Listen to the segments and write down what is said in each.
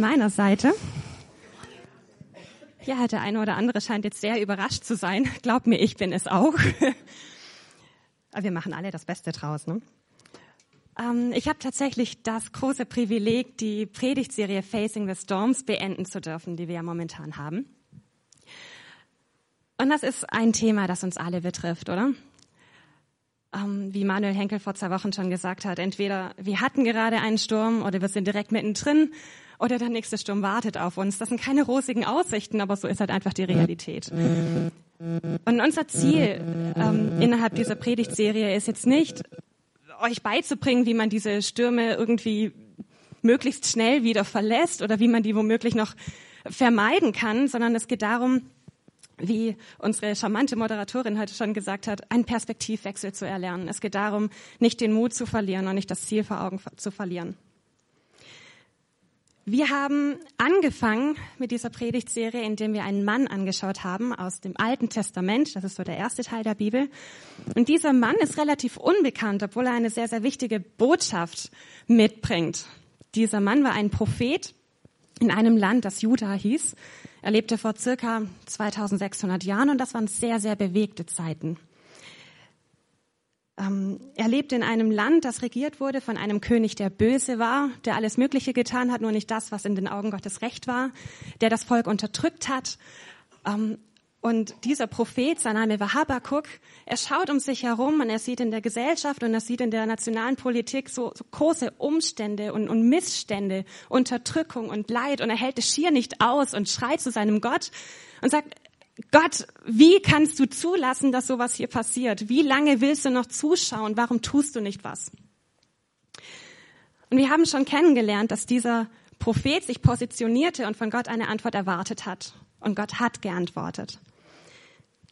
meiner Seite. Ja, der eine oder andere scheint jetzt sehr überrascht zu sein. Glaub mir, ich bin es auch. Aber wir machen alle das Beste draus. Ne? Ähm, ich habe tatsächlich das große Privileg, die Predigtserie Facing the Storms beenden zu dürfen, die wir ja momentan haben. Und das ist ein Thema, das uns alle betrifft, oder? Ähm, wie Manuel Henkel vor zwei Wochen schon gesagt hat, entweder wir hatten gerade einen Sturm oder wir sind direkt mittendrin oder der nächste Sturm wartet auf uns. Das sind keine rosigen Aussichten, aber so ist halt einfach die Realität. Und unser Ziel ähm, innerhalb dieser Predigtserie ist jetzt nicht, euch beizubringen, wie man diese Stürme irgendwie möglichst schnell wieder verlässt oder wie man die womöglich noch vermeiden kann, sondern es geht darum, wie unsere charmante Moderatorin heute schon gesagt hat, einen Perspektivwechsel zu erlernen. Es geht darum, nicht den Mut zu verlieren und nicht das Ziel vor Augen zu verlieren. Wir haben angefangen mit dieser Predigtserie, indem wir einen Mann angeschaut haben aus dem Alten Testament. Das ist so der erste Teil der Bibel. Und dieser Mann ist relativ unbekannt, obwohl er eine sehr, sehr wichtige Botschaft mitbringt. Dieser Mann war ein Prophet in einem Land, das Juda hieß. Er lebte vor circa 2600 Jahren und das waren sehr, sehr bewegte Zeiten. Ähm, er lebte in einem Land, das regiert wurde von einem König, der böse war, der alles Mögliche getan hat, nur nicht das, was in den Augen Gottes recht war, der das Volk unterdrückt hat. Ähm, und dieser Prophet, sein Name war Habakkuk, er schaut um sich herum und er sieht in der Gesellschaft und er sieht in der nationalen Politik so, so große Umstände und, und Missstände, Unterdrückung und Leid und er hält es schier nicht aus und schreit zu seinem Gott und sagt, Gott, wie kannst du zulassen, dass sowas hier passiert? Wie lange willst du noch zuschauen? Warum tust du nicht was? Und wir haben schon kennengelernt, dass dieser Prophet sich positionierte und von Gott eine Antwort erwartet hat. Und Gott hat geantwortet.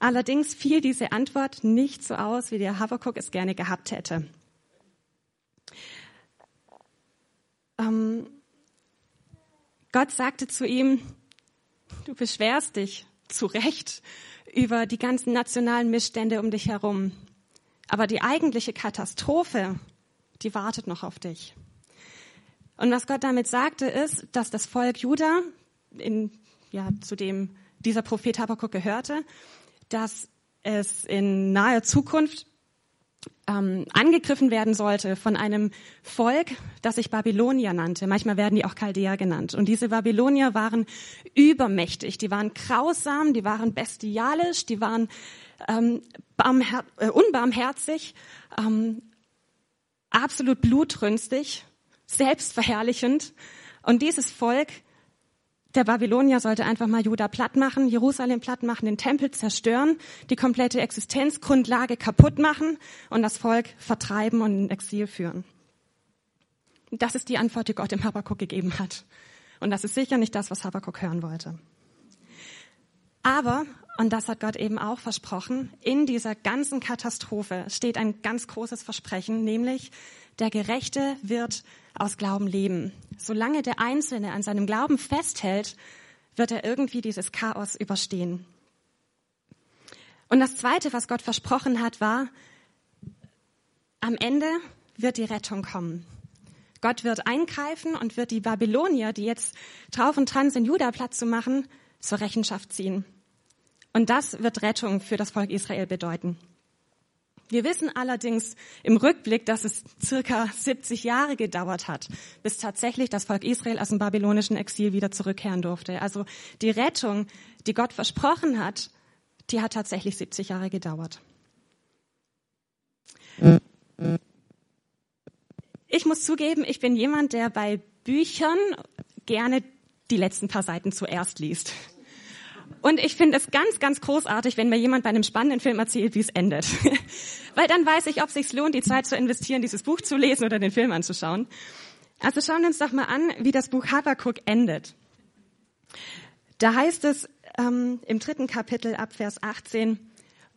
Allerdings fiel diese Antwort nicht so aus, wie der Habakkuk es gerne gehabt hätte. Ähm, Gott sagte zu ihm, du beschwerst dich zu Recht über die ganzen nationalen Missstände um dich herum. Aber die eigentliche Katastrophe, die wartet noch auf dich. Und was Gott damit sagte, ist, dass das Volk Juda, in, ja, zu dem dieser Prophet Habakkuk gehörte, dass es in naher Zukunft ähm, angegriffen werden sollte von einem Volk, das sich Babylonier nannte. Manchmal werden die auch Chaldäer genannt. Und diese Babylonier waren übermächtig, die waren grausam, die waren bestialisch, die waren ähm, äh, unbarmherzig, ähm, absolut blutrünstig, selbstverherrlichend. Und dieses Volk der Babylonier sollte einfach mal Juda platt machen, Jerusalem platt machen, den Tempel zerstören, die komplette Existenzgrundlage kaputt machen und das Volk vertreiben und in Exil führen. Das ist die Antwort, die Gott dem Habakkuk gegeben hat. Und das ist sicher nicht das, was Habakkuk hören wollte. Aber, und das hat Gott eben auch versprochen, in dieser ganzen Katastrophe steht ein ganz großes Versprechen, nämlich der Gerechte wird aus Glauben leben. Solange der Einzelne an seinem Glauben festhält, wird er irgendwie dieses Chaos überstehen. Und das Zweite, was Gott versprochen hat, war, am Ende wird die Rettung kommen. Gott wird eingreifen und wird die Babylonier, die jetzt drauf und dran sind, Juda Platz zu machen, zur Rechenschaft ziehen. Und das wird Rettung für das Volk Israel bedeuten. Wir wissen allerdings im Rückblick, dass es circa 70 Jahre gedauert hat, bis tatsächlich das Volk Israel aus dem babylonischen Exil wieder zurückkehren durfte. Also die Rettung, die Gott versprochen hat, die hat tatsächlich 70 Jahre gedauert. Ich muss zugeben, ich bin jemand, der bei Büchern gerne die letzten paar Seiten zuerst liest. Und ich finde es ganz, ganz großartig, wenn mir jemand bei einem spannenden Film erzählt, wie es endet. Weil dann weiß ich, ob es sich lohnt, die Zeit zu investieren, dieses Buch zu lesen oder den Film anzuschauen. Also schauen wir uns doch mal an, wie das Buch Habakkuk endet. Da heißt es ähm, im dritten Kapitel ab Vers 18,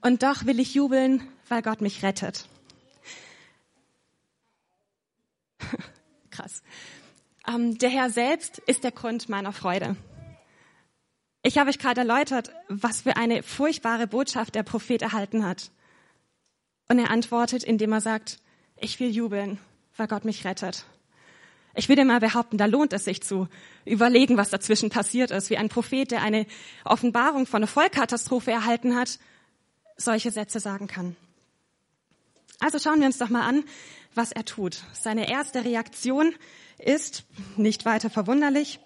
und doch will ich jubeln, weil Gott mich rettet. Krass. Ähm, der Herr selbst ist der Grund meiner Freude. Ich habe euch gerade erläutert, was für eine furchtbare Botschaft der Prophet erhalten hat. Und er antwortet, indem er sagt, ich will jubeln, weil Gott mich rettet. Ich würde mal behaupten, da lohnt es sich zu überlegen, was dazwischen passiert ist, wie ein Prophet, der eine Offenbarung von einer Vollkatastrophe erhalten hat, solche Sätze sagen kann. Also schauen wir uns doch mal an, was er tut. Seine erste Reaktion ist nicht weiter verwunderlich.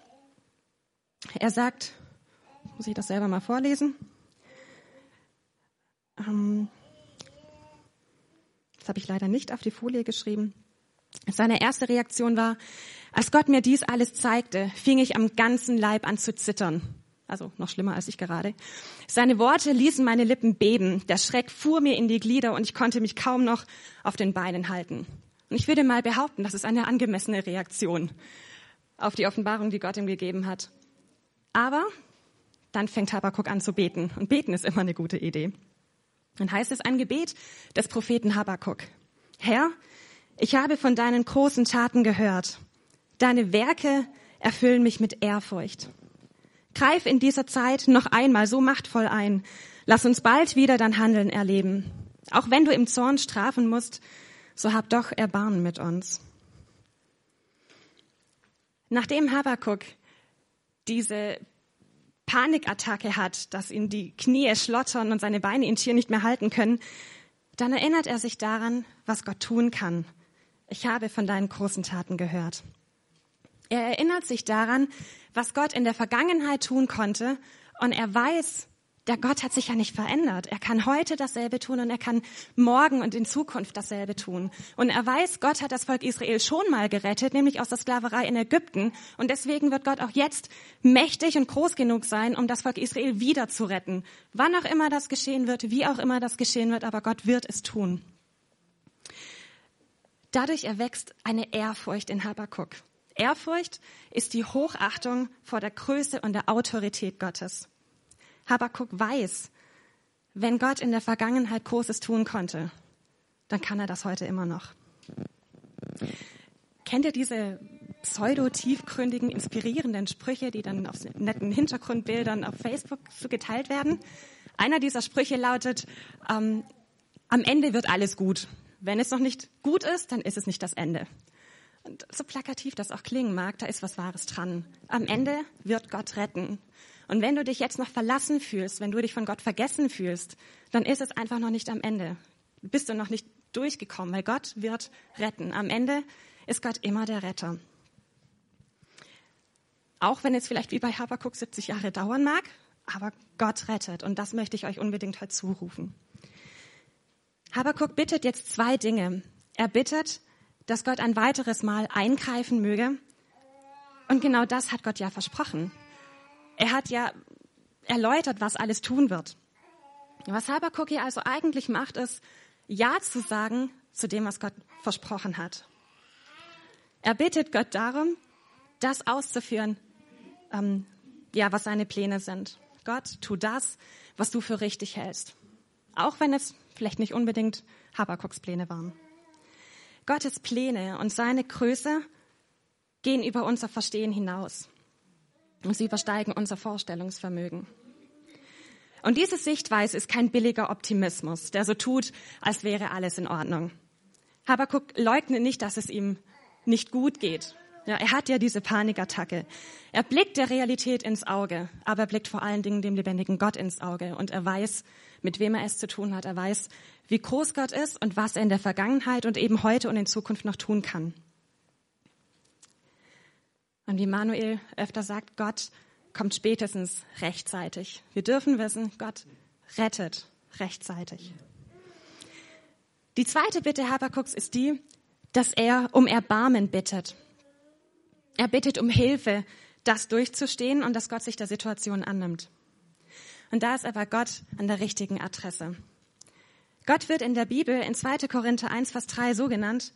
Er sagt, muss ich das selber mal vorlesen? Ähm, das habe ich leider nicht auf die Folie geschrieben. Seine erste Reaktion war, als Gott mir dies alles zeigte, fing ich am ganzen Leib an zu zittern. Also noch schlimmer als ich gerade. Seine Worte ließen meine Lippen beben. Der Schreck fuhr mir in die Glieder und ich konnte mich kaum noch auf den Beinen halten. Und ich würde mal behaupten, das ist eine angemessene Reaktion auf die Offenbarung, die Gott ihm gegeben hat. Aber dann fängt Habakkuk an zu beten. Und beten ist immer eine gute Idee. Dann heißt es ein Gebet des Propheten Habakkuk. Herr, ich habe von deinen großen Taten gehört. Deine Werke erfüllen mich mit Ehrfurcht. Greif in dieser Zeit noch einmal so machtvoll ein. Lass uns bald wieder dein Handeln erleben. Auch wenn du im Zorn strafen musst, so hab doch Erbarmen mit uns. Nachdem Habakkuk diese Panikattacke hat, dass ihn die Knie schlottern und seine Beine ihn schier nicht mehr halten können, dann erinnert er sich daran, was Gott tun kann. Ich habe von deinen großen Taten gehört. Er erinnert sich daran, was Gott in der Vergangenheit tun konnte und er weiß, der Gott hat sich ja nicht verändert. Er kann heute dasselbe tun und er kann morgen und in Zukunft dasselbe tun. Und er weiß, Gott hat das Volk Israel schon mal gerettet, nämlich aus der Sklaverei in Ägypten. Und deswegen wird Gott auch jetzt mächtig und groß genug sein, um das Volk Israel wieder zu retten. Wann auch immer das geschehen wird, wie auch immer das geschehen wird, aber Gott wird es tun. Dadurch erwächst eine Ehrfurcht in Habakkuk. Ehrfurcht ist die Hochachtung vor der Größe und der Autorität Gottes. Habakkuk weiß, wenn Gott in der Vergangenheit Großes tun konnte, dann kann er das heute immer noch. Kennt ihr diese pseudo-tiefgründigen, inspirierenden Sprüche, die dann auf netten Hintergrundbildern auf Facebook so geteilt werden? Einer dieser Sprüche lautet, ähm, am Ende wird alles gut. Wenn es noch nicht gut ist, dann ist es nicht das Ende. Und so plakativ das auch klingen mag, da ist was Wahres dran. Am Ende wird Gott retten. Und wenn du dich jetzt noch verlassen fühlst, wenn du dich von Gott vergessen fühlst, dann ist es einfach noch nicht am Ende. Bist du noch nicht durchgekommen, weil Gott wird retten. Am Ende ist Gott immer der Retter. Auch wenn es vielleicht wie bei Habakkuk 70 Jahre dauern mag, aber Gott rettet. Und das möchte ich euch unbedingt heute zurufen. Habakkuk bittet jetzt zwei Dinge. Er bittet, dass Gott ein weiteres Mal eingreifen möge. Und genau das hat Gott ja versprochen. Er hat ja erläutert, was alles tun wird. Was Habakkuk hier also eigentlich macht, ist, Ja zu sagen zu dem, was Gott versprochen hat. Er bittet Gott darum, das auszuführen, ähm, ja, was seine Pläne sind. Gott, tu das, was du für richtig hältst. Auch wenn es vielleicht nicht unbedingt Habakkuks Pläne waren. Gottes Pläne und seine Größe gehen über unser Verstehen hinaus. Und sie übersteigen unser Vorstellungsvermögen. Und diese Sichtweise ist kein billiger Optimismus, der so tut, als wäre alles in Ordnung. Habakuk leugnet nicht, dass es ihm nicht gut geht. Ja, er hat ja diese Panikattacke. Er blickt der Realität ins Auge, aber er blickt vor allen Dingen dem lebendigen Gott ins Auge und er weiß, mit wem er es zu tun hat. Er weiß, wie groß Gott ist und was er in der Vergangenheit und eben heute und in Zukunft noch tun kann. Und wie Manuel öfter sagt, Gott kommt spätestens rechtzeitig. Wir dürfen wissen, Gott rettet rechtzeitig. Die zweite Bitte Habakuks ist die, dass er um Erbarmen bittet. Er bittet um Hilfe, das durchzustehen und dass Gott sich der Situation annimmt. Und da ist aber Gott an der richtigen Adresse. Gott wird in der Bibel in 2. Korinther 1, Vers 3 so genannt,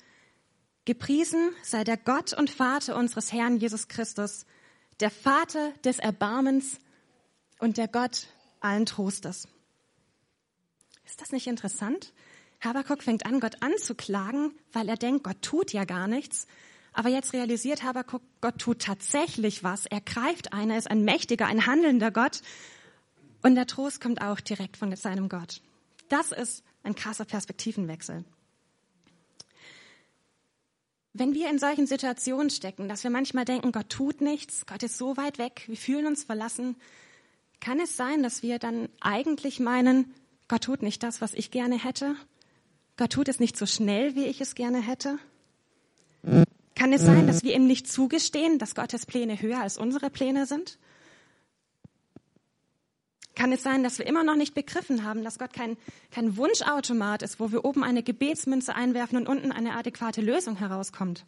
Gepriesen sei der Gott und Vater unseres Herrn Jesus Christus, der Vater des Erbarmens und der Gott allen Trostes. Ist das nicht interessant? Habakuk fängt an, Gott anzuklagen, weil er denkt, Gott tut ja gar nichts. Aber jetzt realisiert Habakuk, Gott tut tatsächlich was. Er greift ein, er ist ein mächtiger, ein handelnder Gott. Und der Trost kommt auch direkt von seinem Gott. Das ist ein krasser Perspektivenwechsel. Wenn wir in solchen Situationen stecken, dass wir manchmal denken, Gott tut nichts, Gott ist so weit weg, wir fühlen uns verlassen, kann es sein, dass wir dann eigentlich meinen, Gott tut nicht das, was ich gerne hätte? Gott tut es nicht so schnell, wie ich es gerne hätte? Kann es sein, dass wir ihm nicht zugestehen, dass Gottes Pläne höher als unsere Pläne sind? Kann es sein, dass wir immer noch nicht begriffen haben, dass Gott kein, kein Wunschautomat ist, wo wir oben eine Gebetsmünze einwerfen und unten eine adäquate Lösung herauskommt?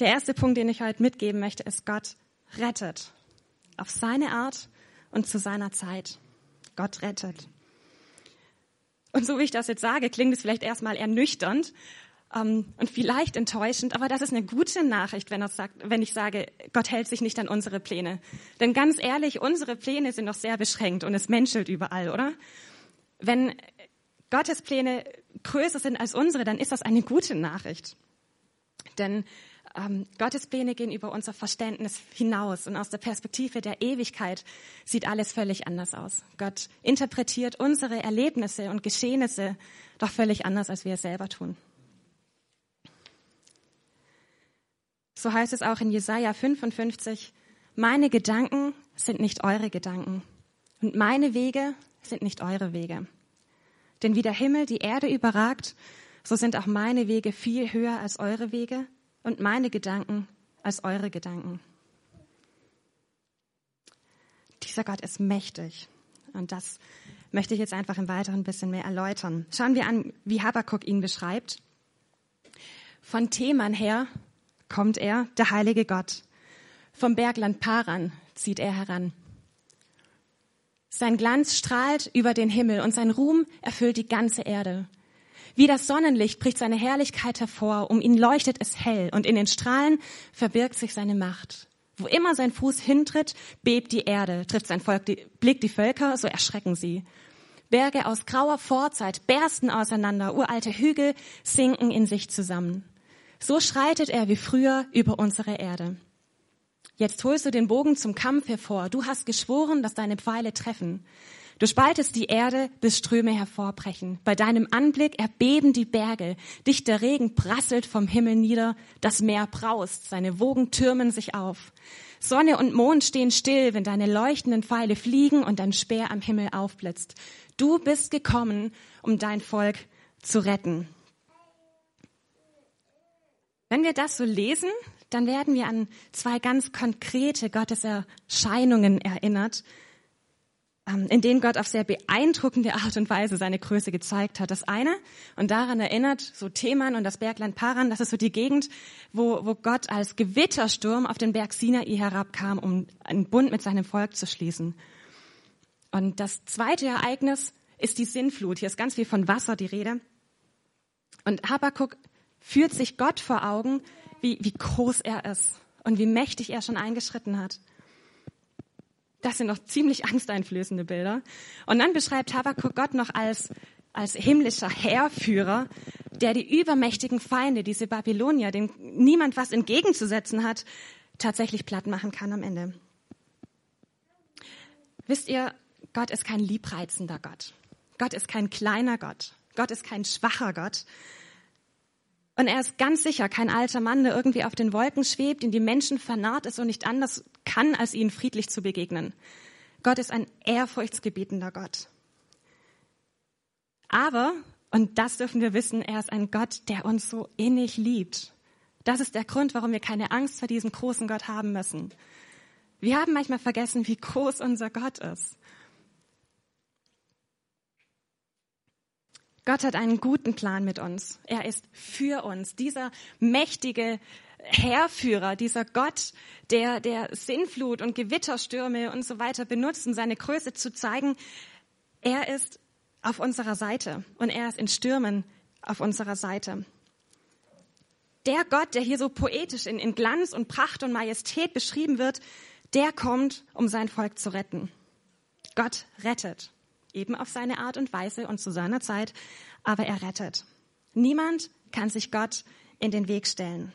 Der erste Punkt, den ich heute mitgeben möchte, ist, Gott rettet. Auf seine Art und zu seiner Zeit. Gott rettet. Und so wie ich das jetzt sage, klingt es vielleicht erstmal ernüchternd und vielleicht enttäuschend, aber das ist eine gute Nachricht, wenn, sagt, wenn ich sage, Gott hält sich nicht an unsere Pläne. Denn ganz ehrlich, unsere Pläne sind noch sehr beschränkt und es menschelt überall, oder? Wenn Gottes Pläne größer sind als unsere, dann ist das eine gute Nachricht. Denn ähm, Gottes Pläne gehen über unser Verständnis hinaus und aus der Perspektive der Ewigkeit sieht alles völlig anders aus. Gott interpretiert unsere Erlebnisse und Geschehnisse doch völlig anders, als wir es selber tun. So heißt es auch in Jesaja 55, meine Gedanken sind nicht eure Gedanken und meine Wege sind nicht eure Wege. Denn wie der Himmel die Erde überragt, so sind auch meine Wege viel höher als eure Wege und meine Gedanken als eure Gedanken. Dieser Gott ist mächtig. Und das möchte ich jetzt einfach im Weiteren ein bisschen mehr erläutern. Schauen wir an, wie Habakkuk ihn beschreibt. Von Theman her kommt er, der heilige Gott. Vom Bergland Paran zieht er heran. Sein Glanz strahlt über den Himmel und sein Ruhm erfüllt die ganze Erde. Wie das Sonnenlicht bricht seine Herrlichkeit hervor, um ihn leuchtet es hell und in den Strahlen verbirgt sich seine Macht. Wo immer sein Fuß hintritt, bebt die Erde, trifft sein Volk, die, blickt die Völker, so erschrecken sie. Berge aus grauer Vorzeit bersten auseinander, uralte Hügel sinken in sich zusammen. So schreitet er wie früher über unsere Erde. Jetzt holst du den Bogen zum Kampf hervor. Du hast geschworen, dass deine Pfeile treffen. Du spaltest die Erde, bis Ströme hervorbrechen. Bei deinem Anblick erbeben die Berge. Dichter Regen prasselt vom Himmel nieder. Das Meer braust. Seine Wogen türmen sich auf. Sonne und Mond stehen still, wenn deine leuchtenden Pfeile fliegen und dein Speer am Himmel aufblitzt. Du bist gekommen, um dein Volk zu retten. Wenn wir das so lesen, dann werden wir an zwei ganz konkrete Gotteserscheinungen erinnert, ähm, in denen Gott auf sehr beeindruckende Art und Weise seine Größe gezeigt hat. Das eine, und daran erinnert so Theman und das Bergland Paran, das ist so die Gegend, wo, wo Gott als Gewittersturm auf den Berg Sinai herabkam, um einen Bund mit seinem Volk zu schließen. Und das zweite Ereignis ist die Sinnflut. Hier ist ganz viel von Wasser die Rede. Und Habakkuk führt sich Gott vor Augen, wie, wie groß er ist und wie mächtig er schon eingeschritten hat. Das sind noch ziemlich angsteinflößende Bilder. Und dann beschreibt Habakkuk Gott noch als, als himmlischer Heerführer, der die übermächtigen Feinde, diese Babylonier, denen niemand was entgegenzusetzen hat, tatsächlich platt machen kann am Ende. Wisst ihr, Gott ist kein liebreizender Gott. Gott ist kein kleiner Gott. Gott ist kein schwacher Gott. Und er ist ganz sicher kein alter Mann, der irgendwie auf den Wolken schwebt, in die Menschen vernarrt ist und nicht anders kann, als ihnen friedlich zu begegnen. Gott ist ein ehrfurchtsgebietender Gott. Aber, und das dürfen wir wissen, er ist ein Gott, der uns so innig liebt. Das ist der Grund, warum wir keine Angst vor diesem großen Gott haben müssen. Wir haben manchmal vergessen, wie groß unser Gott ist. Gott hat einen guten Plan mit uns. Er ist für uns. Dieser mächtige Herrführer, dieser Gott, der, der Sinnflut und Gewitterstürme und so weiter benutzt, um seine Größe zu zeigen, er ist auf unserer Seite und er ist in Stürmen auf unserer Seite. Der Gott, der hier so poetisch in, in Glanz und Pracht und Majestät beschrieben wird, der kommt, um sein Volk zu retten. Gott rettet eben auf seine Art und Weise und zu seiner Zeit, aber er rettet. Niemand kann sich Gott in den Weg stellen.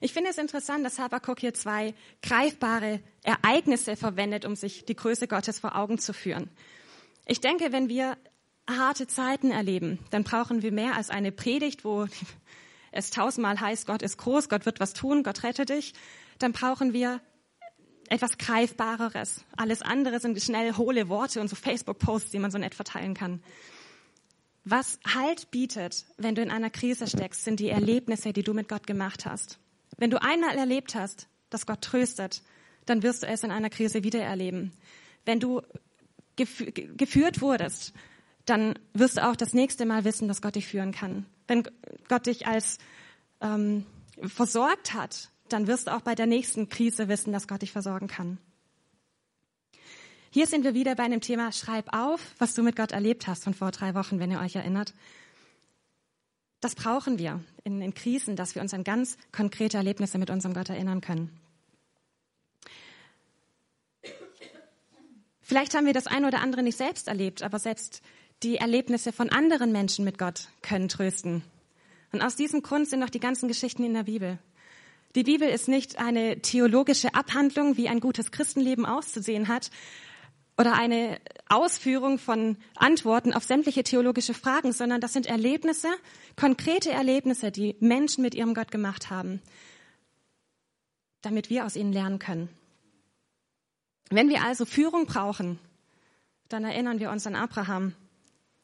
Ich finde es interessant, dass Habakkuk hier zwei greifbare Ereignisse verwendet, um sich die Größe Gottes vor Augen zu führen. Ich denke, wenn wir harte Zeiten erleben, dann brauchen wir mehr als eine Predigt, wo es tausendmal heißt, Gott ist groß, Gott wird was tun, Gott rette dich. Dann brauchen wir etwas Greifbareres. Alles andere sind schnell hohle Worte und so Facebook-Posts, die man so nett verteilen kann. Was Halt bietet, wenn du in einer Krise steckst, sind die Erlebnisse, die du mit Gott gemacht hast. Wenn du einmal erlebt hast, dass Gott tröstet, dann wirst du es in einer Krise wieder erleben. Wenn du geführt wurdest, dann wirst du auch das nächste Mal wissen, dass Gott dich führen kann. Wenn Gott dich als ähm, versorgt hat, dann wirst du auch bei der nächsten Krise wissen, dass Gott dich versorgen kann. Hier sind wir wieder bei einem Thema, schreib auf, was du mit Gott erlebt hast von vor drei Wochen, wenn ihr euch erinnert. Das brauchen wir in, in Krisen, dass wir uns an ganz konkrete Erlebnisse mit unserem Gott erinnern können. Vielleicht haben wir das eine oder andere nicht selbst erlebt, aber selbst die Erlebnisse von anderen Menschen mit Gott können trösten. Und aus diesem Grund sind auch die ganzen Geschichten in der Bibel. Die Bibel ist nicht eine theologische Abhandlung, wie ein gutes Christenleben auszusehen hat, oder eine Ausführung von Antworten auf sämtliche theologische Fragen, sondern das sind Erlebnisse, konkrete Erlebnisse, die Menschen mit ihrem Gott gemacht haben, damit wir aus ihnen lernen können. Wenn wir also Führung brauchen, dann erinnern wir uns an Abraham.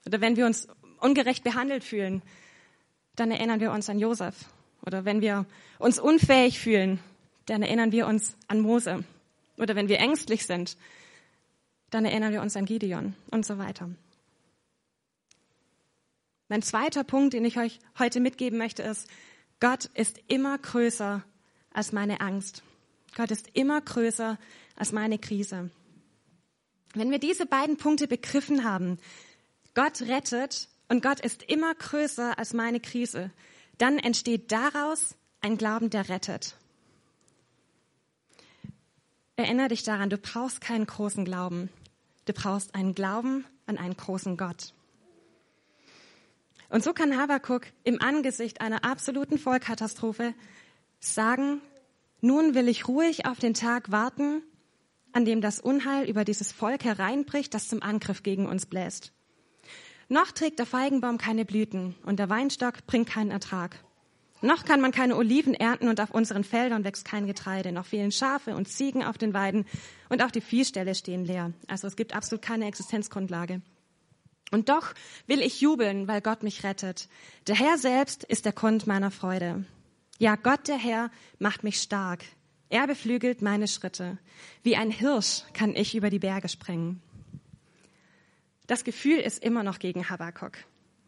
Oder wenn wir uns ungerecht behandelt fühlen, dann erinnern wir uns an Josef. Oder wenn wir uns unfähig fühlen, dann erinnern wir uns an Mose. Oder wenn wir ängstlich sind, dann erinnern wir uns an Gideon und so weiter. Mein zweiter Punkt, den ich euch heute mitgeben möchte, ist, Gott ist immer größer als meine Angst. Gott ist immer größer als meine Krise. Wenn wir diese beiden Punkte begriffen haben, Gott rettet und Gott ist immer größer als meine Krise, dann entsteht daraus ein Glauben, der rettet. Erinnere dich daran, du brauchst keinen großen Glauben. Du brauchst einen Glauben an einen großen Gott. Und so kann Habakuk im Angesicht einer absoluten Vollkatastrophe sagen, nun will ich ruhig auf den Tag warten, an dem das Unheil über dieses Volk hereinbricht, das zum Angriff gegen uns bläst. Noch trägt der Feigenbaum keine Blüten und der Weinstock bringt keinen Ertrag. Noch kann man keine Oliven ernten und auf unseren Feldern wächst kein Getreide. Noch fehlen Schafe und Ziegen auf den Weiden und auch die Viehställe stehen leer. Also es gibt absolut keine Existenzgrundlage. Und doch will ich jubeln, weil Gott mich rettet. Der Herr selbst ist der Grund meiner Freude. Ja, Gott der Herr macht mich stark. Er beflügelt meine Schritte. Wie ein Hirsch kann ich über die Berge springen. Das Gefühl ist immer noch gegen Habakkuk.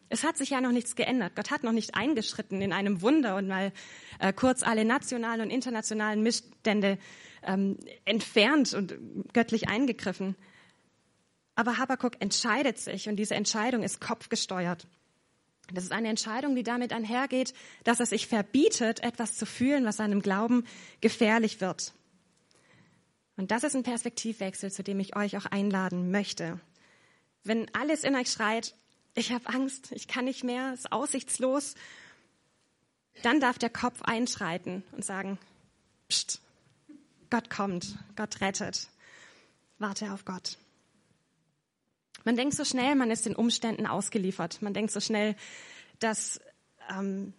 Es hat sich ja noch nichts geändert. Gott hat noch nicht eingeschritten in einem Wunder und mal äh, kurz alle nationalen und internationalen Missstände ähm, entfernt und göttlich eingegriffen. Aber Habakkuk entscheidet sich und diese Entscheidung ist kopfgesteuert. Das ist eine Entscheidung, die damit einhergeht, dass er sich verbietet, etwas zu fühlen, was seinem Glauben gefährlich wird. Und das ist ein Perspektivwechsel, zu dem ich euch auch einladen möchte. Wenn alles in euch schreit, ich habe Angst, ich kann nicht mehr, es ist aussichtslos, dann darf der Kopf einschreiten und sagen, Psst, Gott kommt, Gott rettet, warte auf Gott. Man denkt so schnell, man ist den Umständen ausgeliefert. Man denkt so schnell, dass, ähm,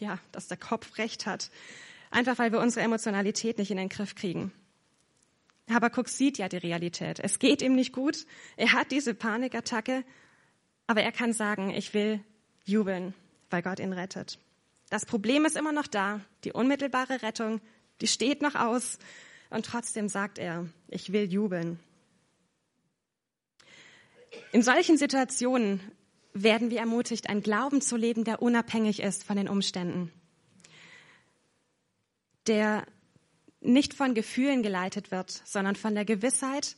ja, dass der Kopf recht hat. Einfach weil wir unsere Emotionalität nicht in den Griff kriegen. Habakuk sieht ja die Realität. Es geht ihm nicht gut. Er hat diese Panikattacke. Aber er kann sagen, ich will jubeln, weil Gott ihn rettet. Das Problem ist immer noch da. Die unmittelbare Rettung, die steht noch aus. Und trotzdem sagt er, ich will jubeln. In solchen Situationen werden wir ermutigt, einen Glauben zu leben, der unabhängig ist von den Umständen. Der nicht von Gefühlen geleitet wird, sondern von der Gewissheit,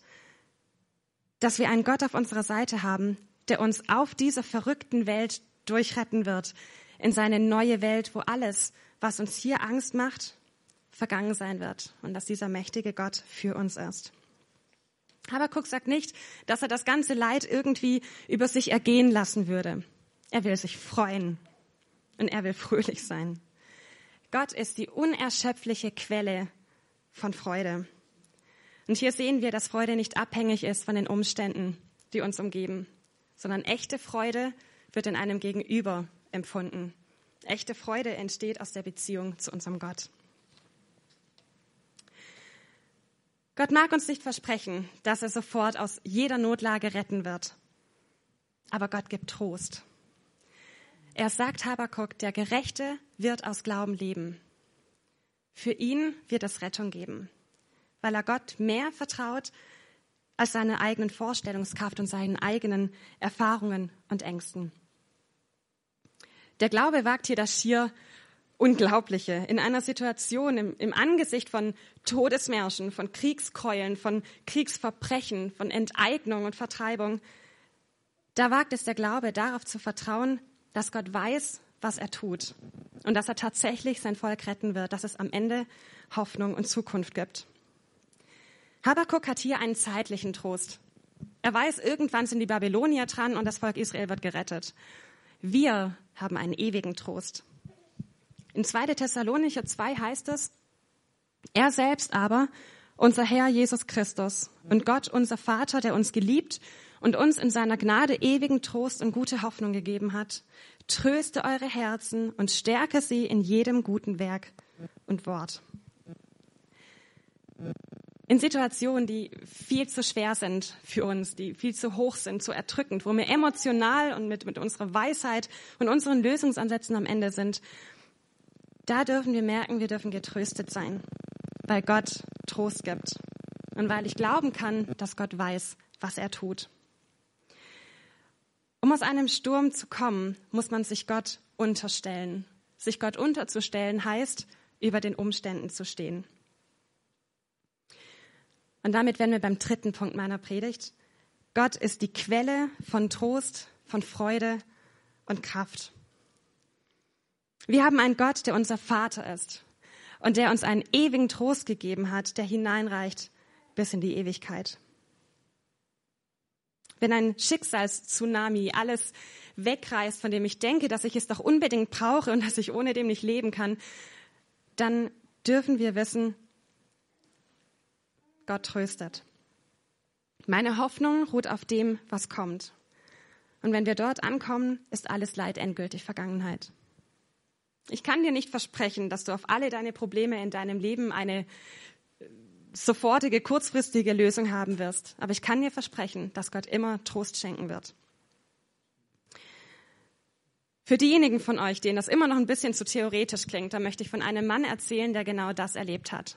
dass wir einen Gott auf unserer Seite haben, der uns auf dieser verrückten Welt durchretten wird, in seine neue Welt, wo alles, was uns hier Angst macht, vergangen sein wird und dass dieser mächtige Gott für uns ist. Habakuk sagt nicht, dass er das ganze Leid irgendwie über sich ergehen lassen würde. Er will sich freuen und er will fröhlich sein. Gott ist die unerschöpfliche Quelle von Freude. Und hier sehen wir, dass Freude nicht abhängig ist von den Umständen, die uns umgeben, sondern echte Freude wird in einem Gegenüber empfunden. Echte Freude entsteht aus der Beziehung zu unserem Gott. Gott mag uns nicht versprechen, dass er sofort aus jeder Notlage retten wird. Aber Gott gibt Trost. Er sagt Habakuk, der Gerechte wird aus Glauben leben. Für ihn wird es Rettung geben, weil er Gott mehr vertraut als seine eigenen Vorstellungskraft und seinen eigenen Erfahrungen und Ängsten. Der Glaube wagt hier das schier Unglaubliche. In einer Situation im, im Angesicht von Todesmärschen, von Kriegskeulen, von Kriegsverbrechen, von Enteignung und Vertreibung, da wagt es der Glaube, darauf zu vertrauen, dass Gott weiß, was er tut und dass er tatsächlich sein Volk retten wird, dass es am Ende Hoffnung und Zukunft gibt. Habakkuk hat hier einen zeitlichen Trost. Er weiß, irgendwann sind die Babylonier dran und das Volk Israel wird gerettet. Wir haben einen ewigen Trost. In 2. Thessalonicher 2 heißt es, er selbst aber, unser Herr Jesus Christus und Gott, unser Vater, der uns geliebt und uns in seiner Gnade ewigen Trost und gute Hoffnung gegeben hat, tröste eure Herzen und stärke sie in jedem guten Werk und Wort. In Situationen, die viel zu schwer sind für uns, die viel zu hoch sind, zu erdrückend, wo wir emotional und mit, mit unserer Weisheit und unseren Lösungsansätzen am Ende sind, da dürfen wir merken, wir dürfen getröstet sein, weil Gott Trost gibt und weil ich glauben kann, dass Gott weiß, was er tut. Um aus einem Sturm zu kommen, muss man sich Gott unterstellen. Sich Gott unterzustellen heißt, über den Umständen zu stehen. Und damit wären wir beim dritten Punkt meiner Predigt. Gott ist die Quelle von Trost, von Freude und Kraft. Wir haben einen Gott, der unser Vater ist und der uns einen ewigen Trost gegeben hat, der hineinreicht bis in die Ewigkeit. Wenn ein Schicksalstsunami alles wegreißt, von dem ich denke, dass ich es doch unbedingt brauche und dass ich ohne dem nicht leben kann, dann dürfen wir wissen, Gott tröstet. Meine Hoffnung ruht auf dem, was kommt. Und wenn wir dort ankommen, ist alles Leid endgültig Vergangenheit. Ich kann dir nicht versprechen, dass du auf alle deine Probleme in deinem Leben eine sofortige, kurzfristige Lösung haben wirst. Aber ich kann dir versprechen, dass Gott immer Trost schenken wird. Für diejenigen von euch, denen das immer noch ein bisschen zu theoretisch klingt, da möchte ich von einem Mann erzählen, der genau das erlebt hat.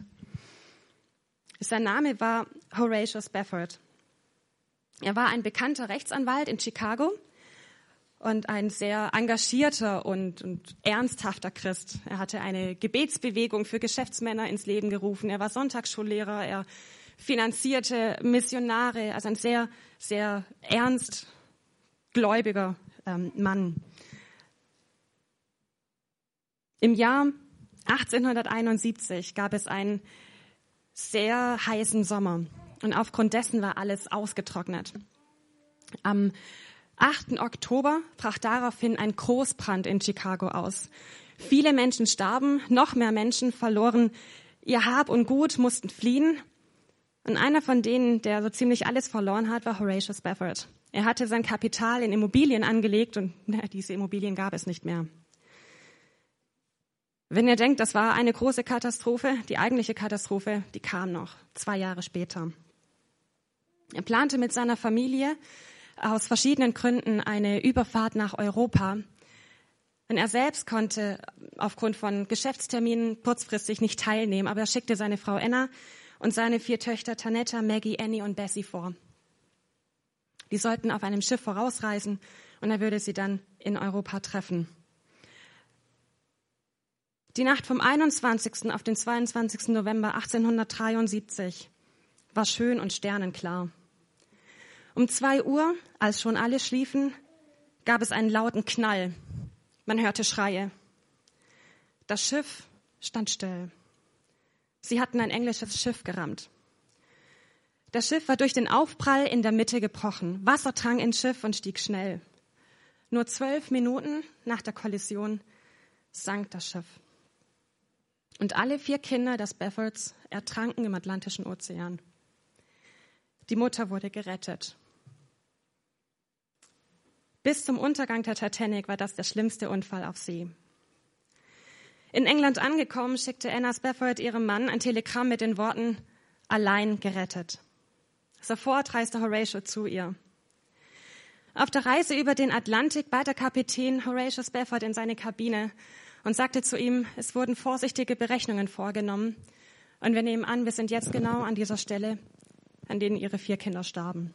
Sein Name war Horatio Spafford. Er war ein bekannter Rechtsanwalt in Chicago und ein sehr engagierter und, und, ernsthafter Christ. Er hatte eine Gebetsbewegung für Geschäftsmänner ins Leben gerufen. Er war Sonntagsschullehrer. Er finanzierte Missionare. Also ein sehr, sehr ernst gläubiger ähm, Mann. Im Jahr 1871 gab es einen sehr heißen Sommer und aufgrund dessen war alles ausgetrocknet. Am 8. Oktober brach daraufhin ein Großbrand in Chicago aus. Viele Menschen starben, noch mehr Menschen verloren ihr Hab und Gut, mussten fliehen. Und einer von denen, der so ziemlich alles verloren hat, war Horatio Spafford. Er hatte sein Kapital in Immobilien angelegt und na, diese Immobilien gab es nicht mehr. Wenn ihr denkt, das war eine große Katastrophe, die eigentliche Katastrophe, die kam noch, zwei Jahre später. Er plante mit seiner Familie aus verschiedenen Gründen eine Überfahrt nach Europa. Und er selbst konnte aufgrund von Geschäftsterminen kurzfristig nicht teilnehmen, aber er schickte seine Frau Anna und seine vier Töchter Tanetta, Maggie, Annie und Bessie vor. Die sollten auf einem Schiff vorausreisen und er würde sie dann in Europa treffen. Die Nacht vom 21. auf den 22. November 1873 war schön und sternenklar. Um zwei Uhr, als schon alle schliefen, gab es einen lauten Knall. Man hörte Schreie. Das Schiff stand still. Sie hatten ein englisches Schiff gerammt. Das Schiff war durch den Aufprall in der Mitte gebrochen. Wasser drang ins Schiff und stieg schnell. Nur zwölf Minuten nach der Kollision sank das Schiff. Und alle vier Kinder des Beffords ertranken im Atlantischen Ozean. Die Mutter wurde gerettet. Bis zum Untergang der Titanic war das der schlimmste Unfall auf See. In England angekommen, schickte Anna Spafford ihrem Mann ein Telegramm mit den Worten allein gerettet. Sofort reiste Horatio zu ihr. Auf der Reise über den Atlantik bat der Kapitän Horatio Spafford in seine Kabine und sagte zu ihm, es wurden vorsichtige Berechnungen vorgenommen und wir nehmen an, wir sind jetzt genau an dieser Stelle, an denen ihre vier Kinder starben.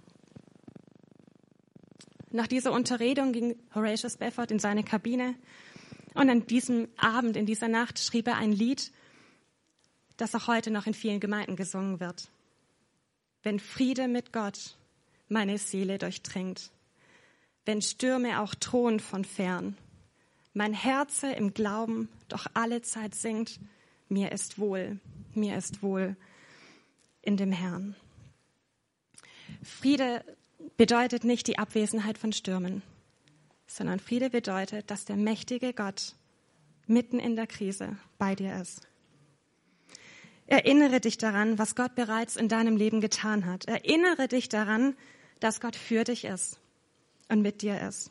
Nach dieser Unterredung ging Horatio Spafford in seine Kabine und an diesem Abend, in dieser Nacht, schrieb er ein Lied, das auch heute noch in vielen Gemeinden gesungen wird. Wenn Friede mit Gott meine Seele durchdringt, wenn Stürme auch drohen von fern, mein Herze im Glauben doch alle Zeit singt, mir ist wohl, mir ist wohl in dem Herrn. Friede bedeutet nicht die Abwesenheit von Stürmen sondern Friede bedeutet, dass der mächtige Gott mitten in der Krise bei dir ist. Erinnere dich daran, was Gott bereits in deinem Leben getan hat. Erinnere dich daran, dass Gott für dich ist und mit dir ist.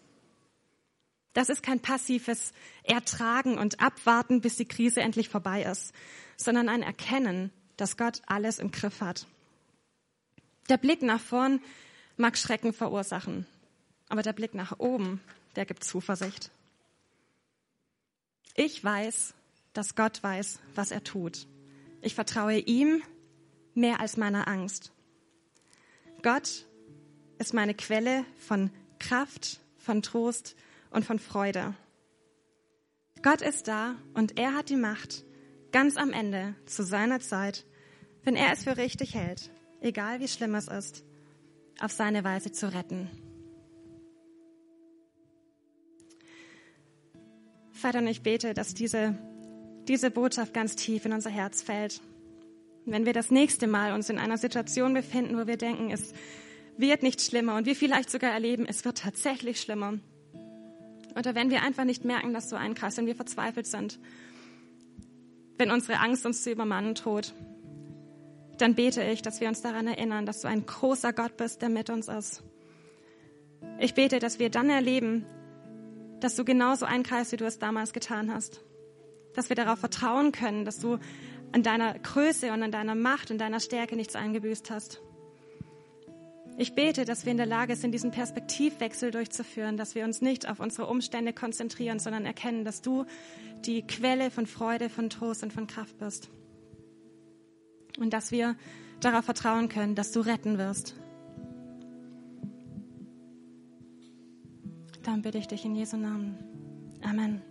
Das ist kein passives Ertragen und Abwarten, bis die Krise endlich vorbei ist, sondern ein Erkennen, dass Gott alles im Griff hat. Der Blick nach vorn mag Schrecken verursachen, aber der Blick nach oben der gibt Zuversicht. Ich weiß, dass Gott weiß, was er tut. Ich vertraue ihm mehr als meiner Angst. Gott ist meine Quelle von Kraft, von Trost und von Freude. Gott ist da und er hat die Macht, ganz am Ende, zu seiner Zeit, wenn er es für richtig hält, egal wie schlimm es ist, auf seine Weise zu retten. Vater, und ich bete, dass diese, diese Botschaft ganz tief in unser Herz fällt. Wenn wir das nächste Mal uns in einer Situation befinden, wo wir denken, es wird nicht schlimmer und wir vielleicht sogar erleben, es wird tatsächlich schlimmer. Oder wenn wir einfach nicht merken, dass du einkreist, wenn wir verzweifelt sind, wenn unsere Angst uns zu übermannen droht, dann bete ich, dass wir uns daran erinnern, dass du ein großer Gott bist, der mit uns ist. Ich bete, dass wir dann erleben, dass du genauso einkreist, wie du es damals getan hast. Dass wir darauf vertrauen können, dass du an deiner Größe und an deiner Macht und deiner Stärke nichts eingebüßt hast. Ich bete, dass wir in der Lage sind, diesen Perspektivwechsel durchzuführen, dass wir uns nicht auf unsere Umstände konzentrieren, sondern erkennen, dass du die Quelle von Freude, von Trost und von Kraft bist. Und dass wir darauf vertrauen können, dass du retten wirst, Dann bitte ich dich in Jesu Namen. Amen.